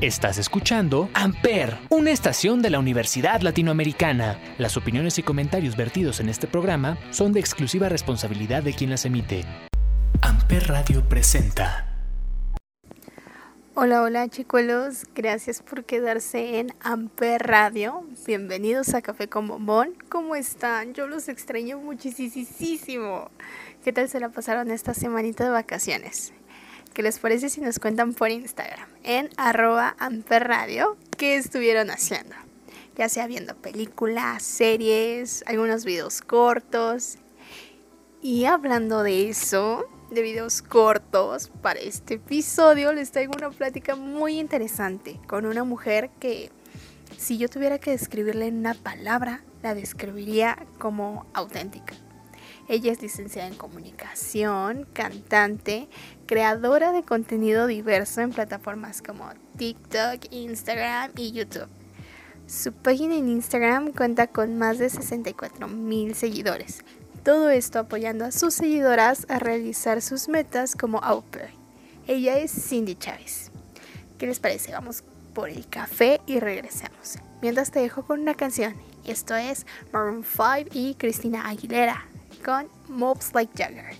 Estás escuchando Amper, una estación de la Universidad Latinoamericana. Las opiniones y comentarios vertidos en este programa son de exclusiva responsabilidad de quien las emite. Amper Radio presenta. Hola, hola chicuelos, gracias por quedarse en Amper Radio. Bienvenidos a Café con Bombón. ¿Cómo están? Yo los extraño muchísimo. ¿Qué tal se la pasaron esta semanita de vacaciones? ¿Qué les parece si nos cuentan por Instagram en arroba amperradio qué estuvieron haciendo? Ya sea viendo películas, series, algunos videos cortos. Y hablando de eso, de videos cortos, para este episodio les traigo una plática muy interesante con una mujer que si yo tuviera que describirle en una palabra, la describiría como auténtica. Ella es licenciada en comunicación, cantante, creadora de contenido diverso en plataformas como TikTok, Instagram y YouTube. Su página en Instagram cuenta con más de 64 mil seguidores. Todo esto apoyando a sus seguidoras a realizar sus metas como au Ella es Cindy Chávez. ¿Qué les parece? Vamos por el café y regresamos. Mientras te dejo con una canción. Esto es Maroon 5 y Cristina Aguilera On mobs like Jagger.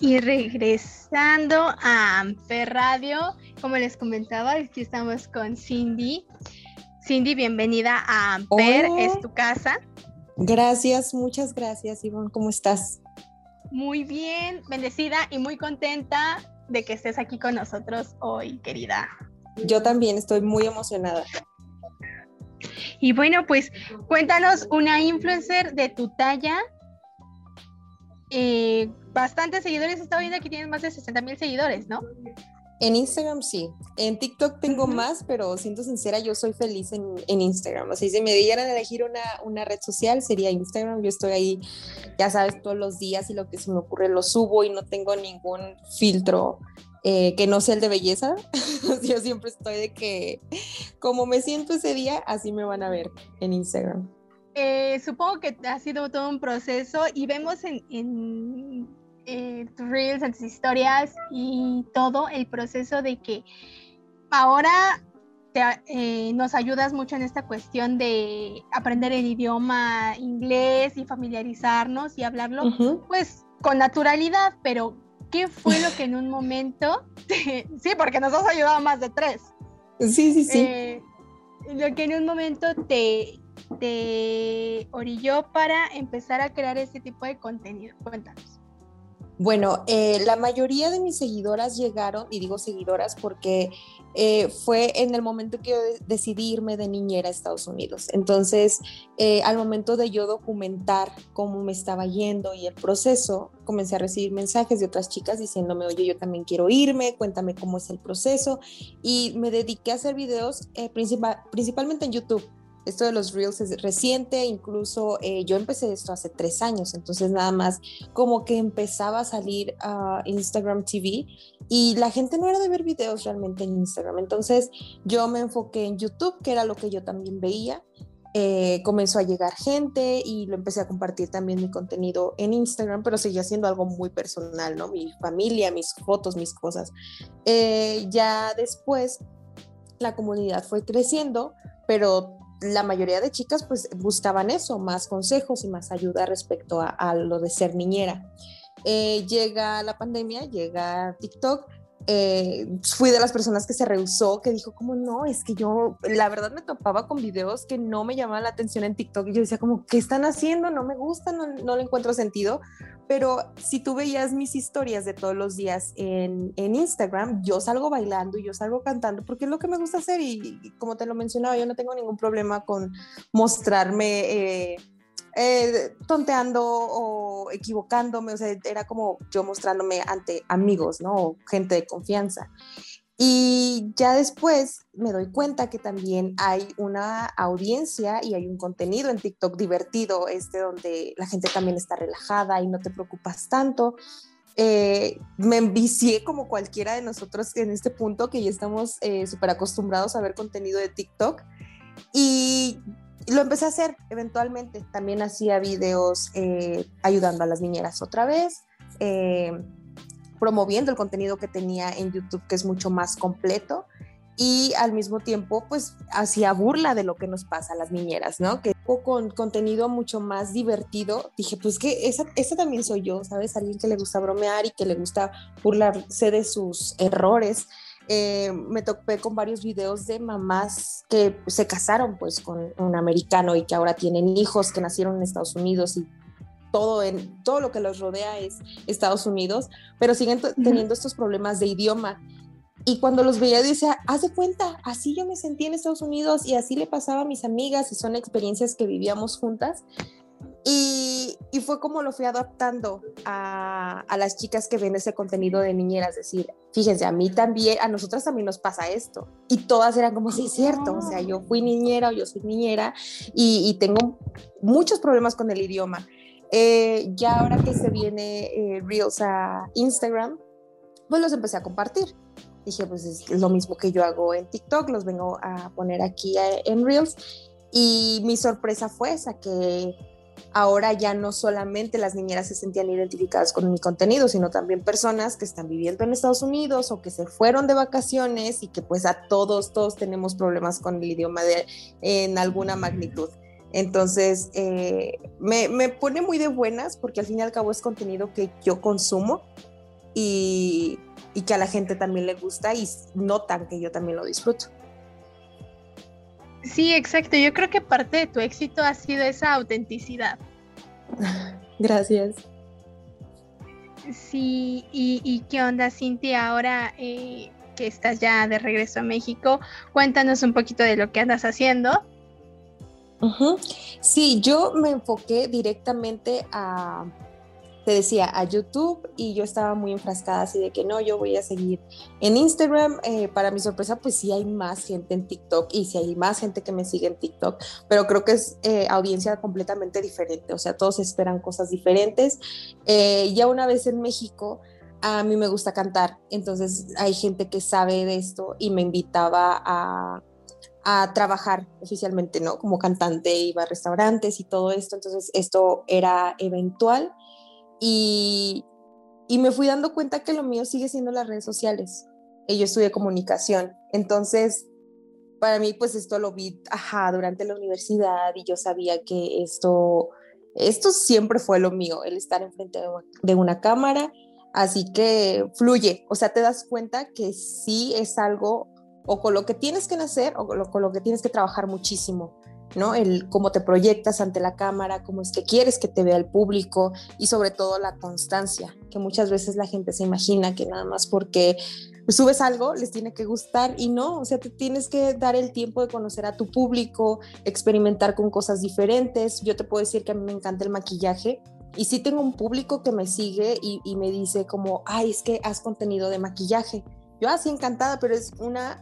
Regresando a Amper Radio, como les comentaba, aquí estamos con Cindy. Cindy, bienvenida a Amper, es tu casa. Gracias, muchas gracias, Ivonne. ¿Cómo estás? Muy bien, bendecida y muy contenta de que estés aquí con nosotros hoy, querida. Yo también estoy muy emocionada. Y bueno, pues cuéntanos una influencer de tu talla. Eh, bastantes seguidores, estaba viendo que tienes más de 60 mil seguidores, ¿no? En Instagram sí, en TikTok tengo más, pero siento sincera, yo soy feliz en, Instagram. O sea, si me dieran a elegir una, una, red social, sería Instagram. Yo estoy ahí, ya sabes, todos los días y lo que se me ocurre lo subo y no tengo ningún filtro eh, que no sea el de belleza. yo siempre estoy de que, como me siento ese día, así me van a ver en Instagram. Eh, supongo que ha sido todo un proceso y vemos en eh, tus reels, en tus historias y todo el proceso de que ahora eh, nos ayudas mucho en esta cuestión de aprender el idioma inglés y familiarizarnos y hablarlo, pues con naturalidad, pero ¿qué fue lo que en un momento, sí, porque nos has ayudado más de tres. Sí, sí, sí. Lo que en un momento te, te orilló para empezar a crear este tipo de contenido. Cuéntanos. Bueno, eh, la mayoría de mis seguidoras llegaron, y digo seguidoras porque eh, fue en el momento que yo decidí irme de niñera a Estados Unidos. Entonces, eh, al momento de yo documentar cómo me estaba yendo y el proceso, comencé a recibir mensajes de otras chicas diciéndome, oye, yo también quiero irme, cuéntame cómo es el proceso. Y me dediqué a hacer videos principalmente en YouTube esto de los reels es reciente, incluso eh, yo empecé esto hace tres años, entonces nada más como que empezaba a salir a Instagram TV y la gente no era de ver videos realmente en Instagram, entonces yo me enfoqué en YouTube, que era lo que yo también veía. Eh, comenzó a llegar gente y lo empecé a compartir también mi contenido en Instagram, pero seguía siendo algo muy personal, ¿no? Mi familia, mis fotos, mis cosas. Eh, ya después la comunidad fue creciendo, pero la mayoría de chicas pues buscaban eso, más consejos y más ayuda respecto a, lo de ser niñera. Eh, llega la pandemia, llega TikTok, eh, fui de las personas que se rehusó, que dijo como no, es que yo la verdad me topaba con videos que no me llamaban la atención en TikTok y yo decía como, ¿qué están haciendo? No me gusta, no, no le encuentro sentido, pero si tú veías mis historias de todos los días en, en, Instagram, yo salgo bailando y yo salgo cantando porque es lo que me gusta hacer y, como te lo mencionaba, yo no tengo ningún problema con mostrarme. Eh, eh, tonteando o equivocándome, o sea, era como yo mostrándome ante amigos, ¿no? gente de confianza. Y ya después me doy cuenta que también hay una audiencia y hay un contenido en TikTok divertido, este donde la gente también está relajada y no te preocupas tanto. Eh, me envicié como cualquiera de nosotros en este punto que ya estamos eh, súper acostumbrados a ver contenido de TikTok. Y lo empecé a hacer eventualmente. También hacía videos eh, ayudando a las niñeras otra vez, eh, promoviendo el contenido que tenía en YouTube, que es mucho más completo. Y al mismo tiempo, pues hacía burla de lo que nos pasa a las niñeras, ¿no? Que con contenido mucho más divertido, dije, pues que esa, esa también soy yo, ¿sabes? Alguien que le gusta bromear y que le gusta burlarse de sus errores. Eh, me topé con varios videos de mamás que se casaron pues con un americano y que ahora tienen hijos que nacieron en Estados Unidos y todo, en, todo lo que los rodea es Estados Unidos, pero siguen teniendo estos problemas de idioma. Y cuando los veía decía, haz de cuenta, así yo me sentí en Estados Unidos y así le pasaba a mis amigas y son experiencias que vivíamos juntas. Y, y, fue como lo fui adaptando a, a, las chicas que ven ese contenido de niñeras, decir, fíjense, a mí también, a nosotras también nos pasa esto. Y todas eran como, sí, es cierto, o sea, yo fui niñera o yo soy niñera y, y tengo muchos problemas con el idioma. Eh, ya ahora que se viene eh, Reels a Instagram, pues los empecé a compartir. Dije, pues es lo mismo que yo hago en TikTok, los vengo a poner aquí eh, en Reels. Y mi sorpresa fue esa, que ahora ya no solamente las niñeras se sentían identificadas con mi contenido, sino también personas que están viviendo en Estados Unidos o que se fueron de vacaciones y que pues a todos, todos tenemos problemas con el idioma de, en alguna magnitud. Entonces, eh, me, me, pone muy de buenas porque al fin y al cabo es contenido que yo consumo y, y que a la gente también le gusta y notan que yo también lo disfruto. Sí, exacto. Yo creo que parte de tu éxito ha sido esa autenticidad. Gracias. Sí, y, qué onda, Cintia, ahora eh, que estás ya de regreso a México, cuéntanos un poquito de lo que andas haciendo. Sí, yo me enfoqué directamente a, te decía, a YouTube y yo estaba muy enfrascada así de que no, yo voy a seguir en Instagram. Eh, para mi sorpresa, pues sí hay más gente en TikTok y sí hay más gente que me sigue en TikTok, pero creo que es eh, audiencia completamente diferente, o sea, todos esperan cosas diferentes. Eh, ya una vez en México, a mí me gusta cantar, entonces hay gente que sabe de esto y me invitaba a a trabajar oficialmente, ¿no? Como cantante, iba a restaurantes y todo esto, entonces esto era eventual y, me fui dando cuenta que lo mío sigue siendo las redes sociales. Yo estudié comunicación, entonces para mí pues esto lo vi, ajá, durante la universidad y yo sabía que esto, esto siempre fue lo mío, el estar enfrente de una cámara, así que fluye, o sea, te das cuenta que sí es algo o con lo que tienes que nacer o con lo, que tienes que trabajar muchísimo, ¿no? El cómo te proyectas ante la cámara, cómo es que quieres que te vea el público y sobre todo la constancia, que muchas veces la gente se imagina que nada más porque subes algo les tiene que gustar y no, o sea, te tienes que dar el tiempo de conocer a tu público, experimentar con cosas diferentes. Yo te puedo decir que a mí me encanta el maquillaje. Y sí tengo un público que me sigue y, y me dice como, ay, es que has contenido de maquillaje. Yo así encantada, pero es una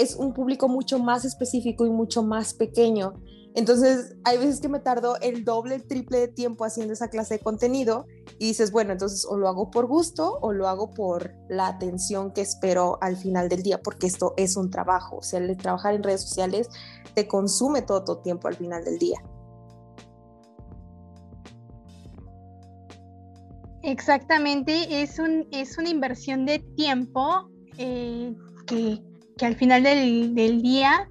es un público mucho más específico y mucho más pequeño. Entonces, hay veces que me tardo el doble, triple de tiempo haciendo esa clase de contenido y dices, bueno, entonces o lo hago por gusto o lo hago por la atención que espero al final del día, porque esto es un trabajo. O sea, el trabajar en redes sociales te consume todo tu tiempo al final del día. Exactamente, es, un, es una inversión de tiempo eh, que, que al final del, día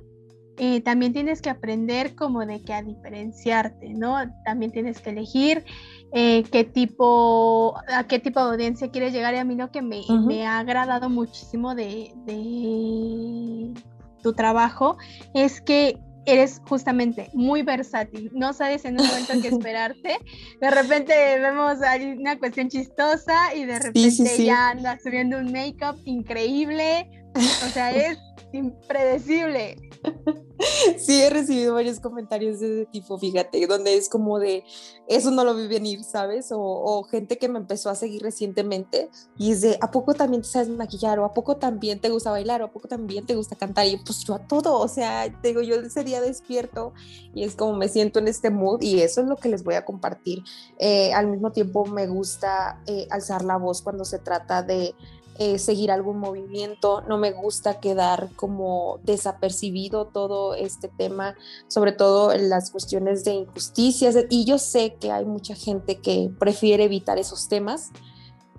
eh, también tienes que aprender como de que a diferenciarte, ¿no? También tienes que elegir eh, qué tipo, a qué tipo de audiencia quieres llegar. Y a mí lo que me, ha agradado muchísimo de, de, tu trabajo es que eres justamente muy versátil, no sabes en un momento qué esperarte. De repente vemos una cuestión chistosa y de repente ya andas subiendo un make-up increíble o sea, es impredecible. Sí, he recibido varios comentarios de ese tipo, fíjate, donde es como de, eso no lo vi venir, ¿sabes? O, gente que me empezó a seguir recientemente y es de, ¿a poco también te sabes maquillar? ¿O a poco también te gusta bailar? ¿O a poco también te gusta cantar? Y pues yo a todo, o sea, digo, yo ese día despierto y es como me siento en este mood y eso es lo que les voy a compartir. Eh, al mismo tiempo me gusta eh, alzar la voz cuando se trata de eh, seguir algún movimiento, no me gusta quedar como desapercibido todo este tema, sobre todo en las cuestiones de injusticias. Y yo sé que hay mucha gente que prefiere evitar esos temas,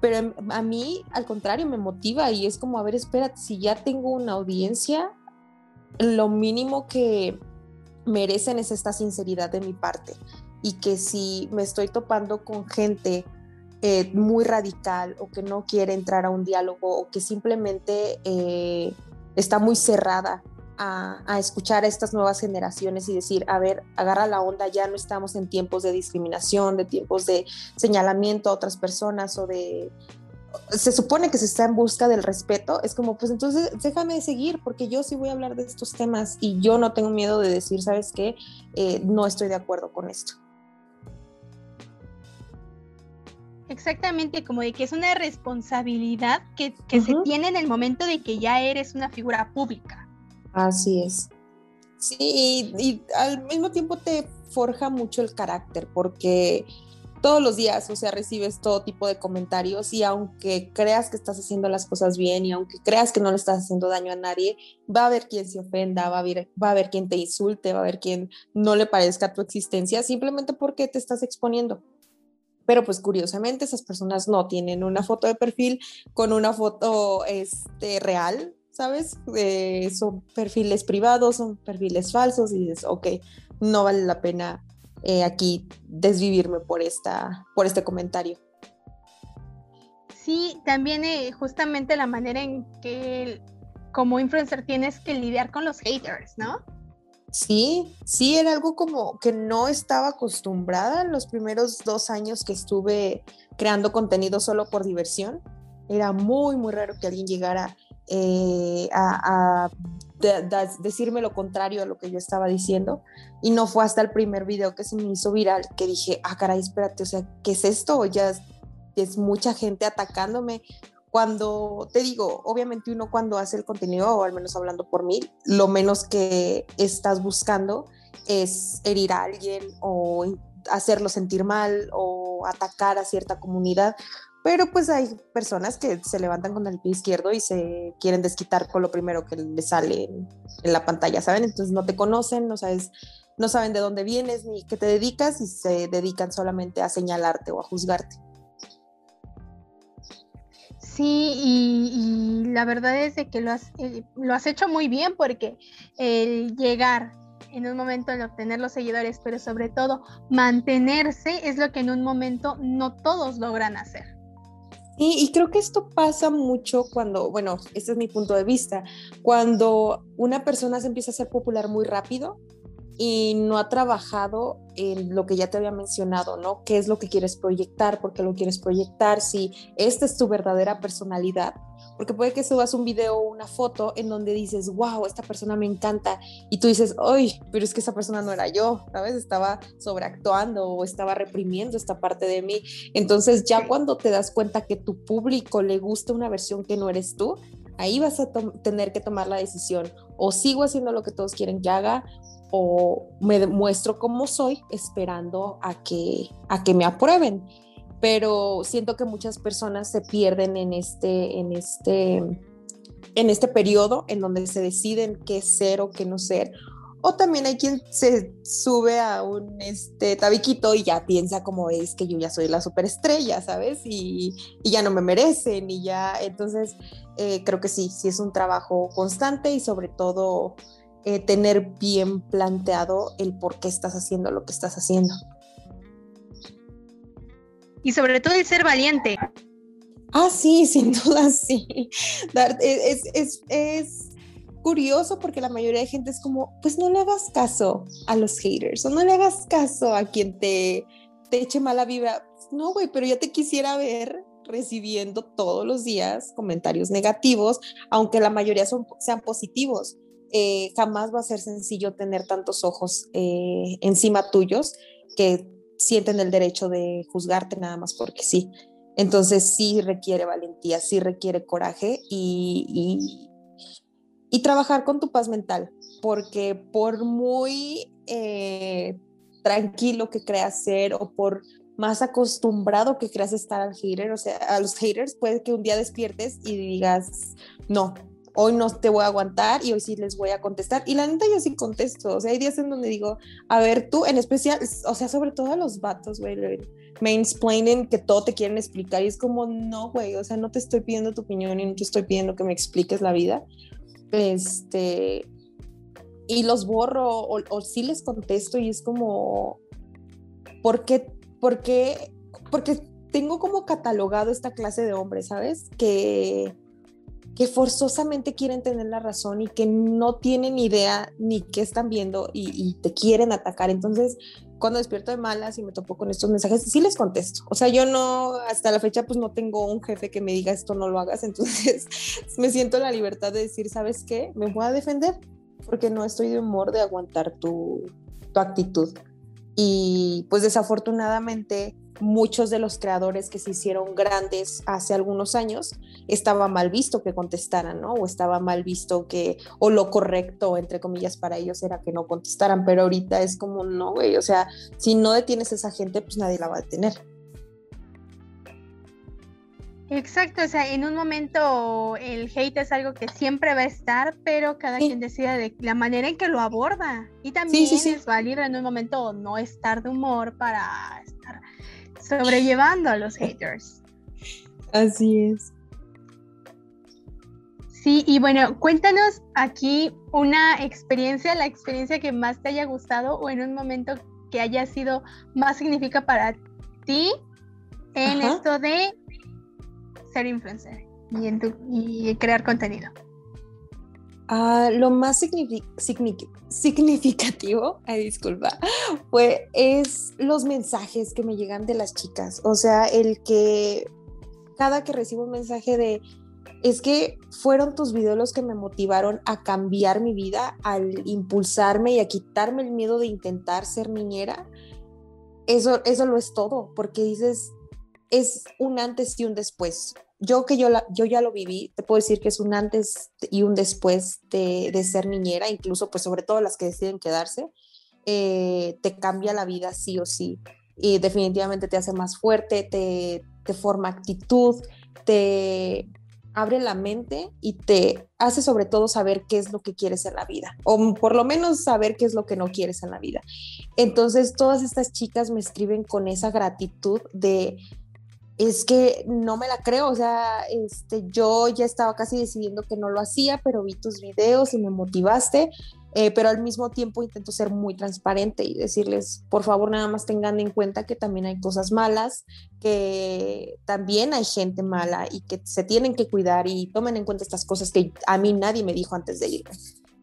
pero a mí al contrario me motiva y es como, a ver, espérate, si ya tengo una audiencia, lo mínimo que merecen es esta sinceridad de mi parte y que si me estoy topando con gente eh, muy radical o que no quiere entrar a un diálogo o que simplemente eh, está muy cerrada a, escuchar a estas nuevas generaciones y decir, a ver, agarra la onda, ya no estamos en tiempos de discriminación, de tiempos de señalamiento a otras personas o de... Se supone que se está en busca del respeto, es como, pues entonces déjame seguir, porque yo sí voy a hablar de estos temas y yo no tengo miedo de decir, ¿sabes qué? Eh, no estoy de acuerdo con esto. Exactamente, como de que es una responsabilidad que, se tiene en el momento de que ya eres una figura pública. Así es. Sí, y, al mismo tiempo te forja mucho el carácter, porque todos los días, o sea, recibes todo tipo de comentarios y aunque creas que estás haciendo las cosas bien y aunque creas que no le estás haciendo daño a nadie, va a haber quien se ofenda, va a haber, va a haber quien te insulte, va a haber quien no le parezca tu existencia simplemente porque te estás exponiendo pero pues curiosamente esas personas no tienen una foto de perfil con una foto este, real, ¿sabes? Eh, son perfiles privados, son perfiles falsos y dices, ok, no vale la pena eh, aquí desvivirme por, esta, por este comentario. Sí, también eh, justamente la manera en que como influencer tienes que lidiar con los haters, ¿no? Sí, sí, era algo como que no estaba acostumbrada en los primeros dos años que estuve creando contenido solo por diversión. Era muy, muy raro que alguien llegara eh, a, decirme lo contrario a lo que yo estaba diciendo. Y no fue hasta el primer video que se me hizo viral que dije, ah, caray, espérate, o sea, ¿qué es esto? Ya es mucha gente atacándome cuando te digo, obviamente uno cuando hace el contenido, o al menos hablando por mí, lo menos que estás buscando es herir a alguien o hacerlo sentir mal o atacar a cierta comunidad. Pero pues hay personas que se levantan con el pie izquierdo y se quieren desquitar con lo primero que les sale en, la pantalla, ¿saben? Entonces no te conocen, no sabes, no saben de dónde vienes ni qué te dedicas y se dedican solamente a señalarte o a juzgarte. Sí, y, la verdad es de que lo has, eh, lo has hecho muy bien porque el llegar en un momento en obtener los seguidores, pero sobre todo mantenerse es lo que en un momento no todos logran hacer. Y, y, creo que esto pasa mucho cuando, bueno, este es mi punto de vista, cuando una persona se empieza a ser popular muy rápido, y no ha trabajado en lo que ya te había mencionado, ¿no? ¿Qué es lo que quieres proyectar? ¿Por qué lo quieres proyectar? Si esta es tu verdadera personalidad. Porque puede que subas un video o una foto en donde dices, wow, esta persona me encanta. Y tú dices, ay, pero es que esa persona no era yo, ¿sabes? Estaba sobreactuando o estaba reprimiendo esta parte de mí. Entonces ya cuando te das cuenta que tu público le gusta una versión que no eres tú, ahí vas a tener que tomar la decisión. O sigo haciendo lo que todos quieren que haga o me muestro como soy esperando a que, a que me aprueben. Pero siento que muchas personas se pierden en este, en este, en este periodo en donde se deciden qué ser o qué no ser. O también hay quien se sube a un este, tabiquito y ya piensa como es que yo ya soy la superestrella, ¿sabes? Y, y ya no me merecen y ya, entonces eh, creo que sí, sí es un trabajo constante y sobre todo eh, tener bien planteado el por qué estás haciendo lo que estás haciendo. Y sobre todo el ser valiente. Ah, sí, sin duda sí. Es, es, es, curioso porque la mayoría de gente es como, pues no le hagas caso a los haters o no le hagas caso a quien te, te eche mala vibra. No, güey, pero ya te quisiera ver recibiendo todos los días comentarios negativos, aunque la mayoría son, sean positivos. Eh, jamás va a ser sencillo tener tantos ojos eh, encima tuyos que sienten el derecho de juzgarte nada más porque sí. Entonces sí requiere valentía, sí requiere coraje y, trabajar con tu paz mental, porque por muy eh, tranquilo que creas ser o por más acostumbrado que creas estar al hater, o sea, a los haters, puede que un día despiertes y digas, no, hoy no te voy a aguantar y hoy sí les voy a contestar. Y la neta yo sí contesto, o sea, hay días en donde digo, a ver, tú en especial, o sea, sobre todo a los vatos, güey, mansplaining, que todo te quieren explicar y es como, no, güey, o sea, no te estoy pidiendo tu opinión y no te estoy pidiendo que me expliques la vida. Este, y los borro o, o sí les contesto y es como, ¿por qué? ¿Por qué? Porque tengo como catalogado esta clase de hombres, ¿sabes? Que que forzosamente quieren tener la razón y que no tienen idea ni qué están viendo y, te quieren atacar. Entonces, cuando despierto de malas y me topo con estos mensajes, sí les contesto. O sea, yo no, hasta la fecha, pues no tengo un jefe que me diga esto no lo hagas. Entonces, me siento la libertad de decir, ¿sabes qué? Me voy a defender porque no estoy de humor de aguantar tu, tu actitud. Y pues desafortunadamente muchos de los creadores que se hicieron grandes hace algunos años estaba mal visto que contestaran, ¿no? O estaba mal visto que, o lo correcto, entre comillas, para ellos era que no contestaran, pero ahorita es como, no, güey, o sea, si no detienes a esa gente, pues nadie la va a detener. Exacto, o sea, en un momento el hate es algo que siempre va a estar, pero cada quien decide de la manera en que lo aborda. Y también es válido en un momento no estar de humor para estar sobrellevando a los haters. Así es. Sí, y bueno, cuéntanos aquí una experiencia, la experiencia que más te haya gustado o en un momento que haya sido más significa para ti en esto de ser influencer y, en tu, y crear contenido. Ah, lo más significativo, ay, disculpa, fue es los mensajes que me llegan de las chicas. O sea, el que cada que recibo un mensaje de es que fueron tus videos los que me motivaron a cambiar mi vida, al impulsarme y a quitarme el miedo de intentar ser niñera. Eso, eso lo es todo, porque dices, es un antes y un después yo que yo, yo ya lo viví, te puedo decir que es un antes y un después de, de ser niñera, incluso pues sobre todo las que deciden quedarse, eh, te cambia la vida sí o sí. Y definitivamente te hace más fuerte, te, te forma actitud, te abre la mente y te hace sobre todo saber qué es lo que quieres en la vida, o por lo menos saber qué es lo que no quieres en la vida. Entonces todas estas chicas me escriben con esa gratitud de es que no me la creo, o sea, este, yo ya estaba casi decidiendo que no lo hacía, pero vi tus videos y me motivaste, eh, pero al mismo tiempo intento ser muy transparente y decirles, por favor, nada más tengan en cuenta que también hay cosas malas, que también hay gente mala y que se tienen que cuidar y tomen en cuenta estas cosas que a mí nadie me dijo antes de irme.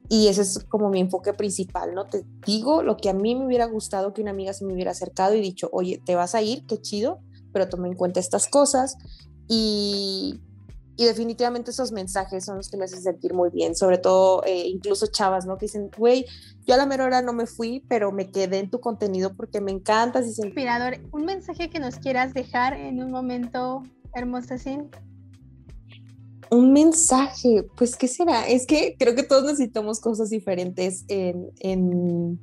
Y ese es como mi enfoque principal, ¿no? Te digo lo que a mí me hubiera gustado que una amiga se me hubiera acercado y dicho, oye, ¿te vas a ir? Qué chido pero tome en cuenta estas cosas y, y definitivamente esos mensajes son los que me hacen sentir muy bien, sobre todo eh, incluso chavas, ¿no? Que dicen, güey, yo a la mera hora no me fui, pero me quedé en tu contenido porque me encanta. Es inspirador. Un mensaje que nos quieras dejar en un momento hermoso así. Un mensaje, pues, ¿qué será? Es que creo que todos necesitamos cosas diferentes en, en,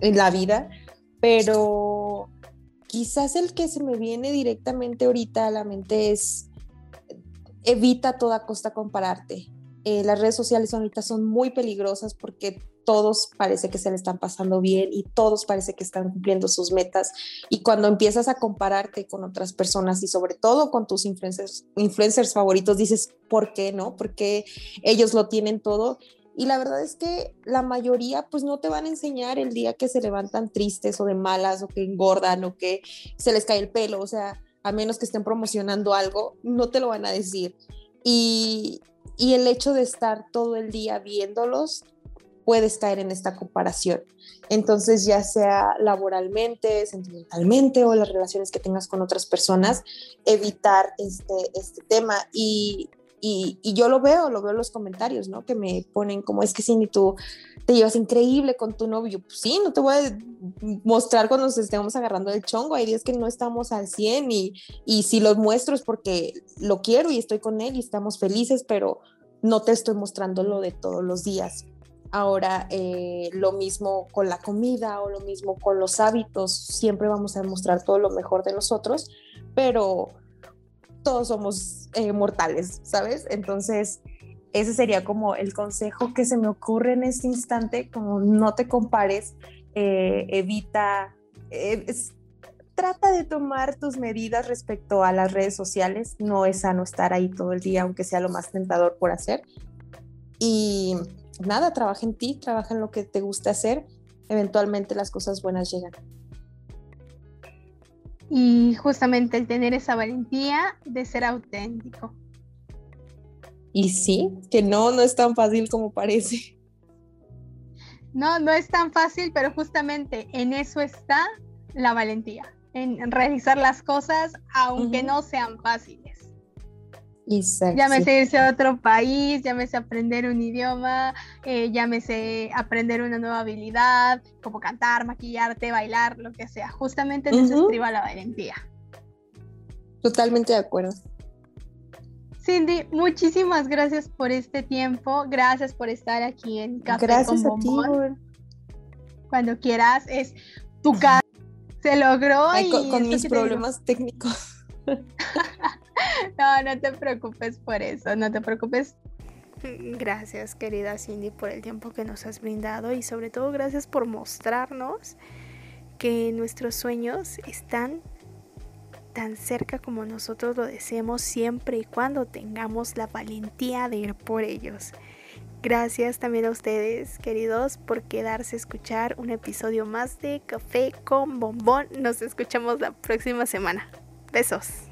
en la vida, pero quizás el que se me viene directamente ahorita a la mente es evita a toda costa compararte. Eh, las redes sociales ahorita son muy peligrosas porque todos parece que se le están pasando bien y todos parece que están cumpliendo sus metas. Y cuando empiezas a compararte con otras personas y sobre todo con tus influencers, influencers favoritos, dices, ¿por qué no? Porque ellos lo tienen todo y la verdad es que la mayoría pues no te van a enseñar el día que se levantan tristes o de malas o que engordan o que se les cae el pelo, o sea, a menos que estén promocionando algo, no te lo van a decir. Y, y el hecho de estar todo el día viéndolos, puedes caer en esta comparación. Entonces, ya sea laboralmente, sentimentalmente o las relaciones que tengas con otras personas, evitar este, este tema. Y, y, yo lo veo, lo veo en los comentarios, ¿no? Que me ponen como es que ni tú te llevas increíble con tu novio. Pues sí, no te voy a mostrar cuando nos estemos agarrando el chongo. Hay días que no estamos al 100 y, y si los muestro es porque lo quiero y estoy con él y estamos felices, pero no te estoy mostrando lo de todos los días. Ahora, eh, lo mismo con la comida o lo mismo con los hábitos, siempre vamos a mostrar todo lo mejor de nosotros, pero todos somos eh, mortales, ¿sabes? Entonces, ese sería como el consejo que se me ocurre en este instante, como no te compares, eh, evita, eh, trata de tomar tus medidas respecto a las redes sociales, no es sano estar ahí todo el día, aunque sea lo más tentador por hacer. Y nada, trabaja en ti, trabaja en lo que te gusta hacer, eventualmente las cosas buenas llegan. Y justamente el tener esa valentía de ser auténtico. Y sí, que no, no es tan fácil como parece. No, no es tan fácil, pero justamente en eso está la valentía, en realizar las cosas aunque no sean fáciles. Exacto. Llámese irse a otro país, llámese aprender un idioma, eh, llámese aprender una nueva habilidad, como cantar, maquillarte, bailar, lo que sea. Justamente en eso estriba la valentía. Totalmente de acuerdo. Cindy, muchísimas gracias por este tiempo, gracias por estar aquí en Café gracias con Bombón. Cuando quieras, es tu casa. Se logró. con mis problemas técnicos. no, no te preocupes por eso, no te preocupes. Gracias, querida Cindy, por el tiempo que nos has brindado y sobre todo gracias por mostrarnos que nuestros sueños están tan cerca como nosotros lo deseamos siempre y cuando tengamos la valentía de ir por ellos. Gracias también a ustedes, queridos, por quedarse a escuchar un episodio más de Café con Bombón. Nos escuchamos la próxima semana. Besos.